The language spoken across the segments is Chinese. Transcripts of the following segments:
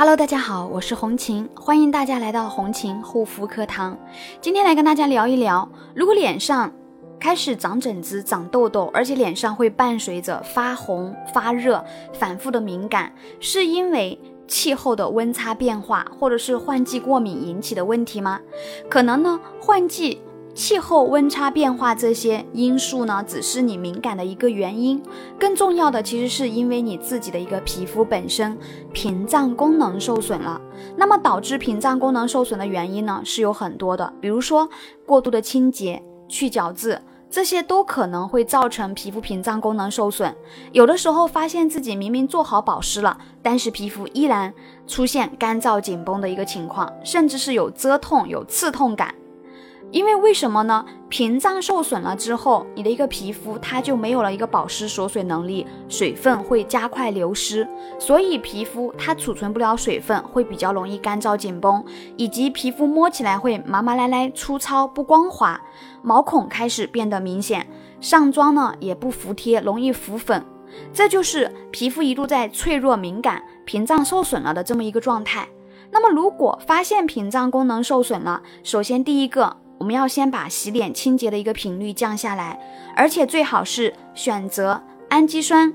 Hello，大家好，我是红琴，欢迎大家来到红琴护肤课堂。今天来跟大家聊一聊，如果脸上开始长疹子、长痘痘，而且脸上会伴随着发红、发热、反复的敏感，是因为气候的温差变化，或者是换季过敏引起的问题吗？可能呢，换季。气候温差变化这些因素呢，只是你敏感的一个原因。更重要的，其实是因为你自己的一个皮肤本身屏障功能受损了。那么导致屏障功能受损的原因呢，是有很多的，比如说过度的清洁、去角质，这些都可能会造成皮肤屏障功能受损。有的时候发现自己明明做好保湿了，但是皮肤依然出现干燥紧绷的一个情况，甚至是有蛰痛、有刺痛感。因为为什么呢？屏障受损了之后，你的一个皮肤它就没有了一个保湿锁水能力，水分会加快流失，所以皮肤它储存不了水分，会比较容易干燥紧绷，以及皮肤摸起来会麻麻赖赖、粗糙不光滑，毛孔开始变得明显，上妆呢也不服帖，容易浮粉，这就是皮肤一度在脆弱敏感、屏障受损了的这么一个状态。那么如果发现屏障功能受损了，首先第一个。我们要先把洗脸清洁的一个频率降下来，而且最好是选择氨基酸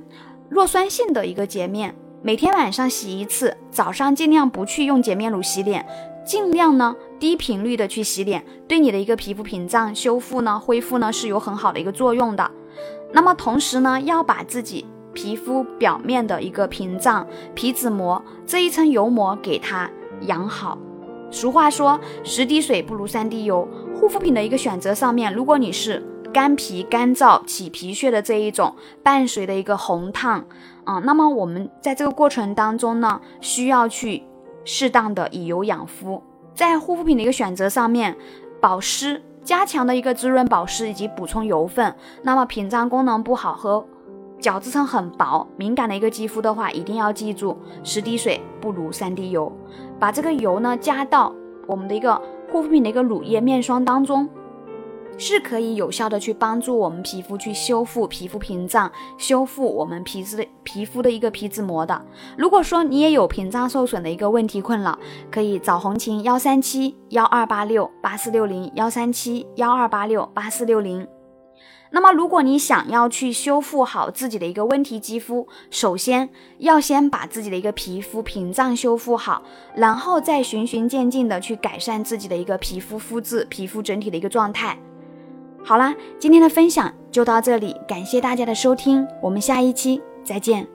弱酸性的一个洁面，每天晚上洗一次，早上尽量不去用洁面乳洗脸，尽量呢低频率的去洗脸，对你的一个皮肤屏障修复呢恢复呢是有很好的一个作用的。那么同时呢，要把自己皮肤表面的一个屏障皮脂膜这一层油膜给它养好。俗话说，十滴水不如三滴油。护肤品的一个选择上面，如果你是干皮、干燥、起皮屑的这一种，伴随的一个红烫，啊，那么我们在这个过程当中呢，需要去适当的以油养肤。在护肤品的一个选择上面，保湿加强的一个滋润保湿以及补充油分。那么屏障功能不好和角质层很薄、敏感的一个肌肤的话，一定要记住，十滴水不如三滴油。把这个油呢加到我们的一个。护肤品的一个乳液面霜当中，是可以有效的去帮助我们皮肤去修复皮肤屏障，修复我们皮质的皮肤的一个皮脂膜的。如果说你也有屏障受损的一个问题困扰，可以找红琴幺三七幺二八六八四六零幺三七幺二八六八四六零。那么，如果你想要去修复好自己的一个问题肌肤，首先要先把自己的一个皮肤屏障修复好，然后再循序渐进的去改善自己的一个皮肤肤质、皮肤整体的一个状态。好啦，今天的分享就到这里，感谢大家的收听，我们下一期再见。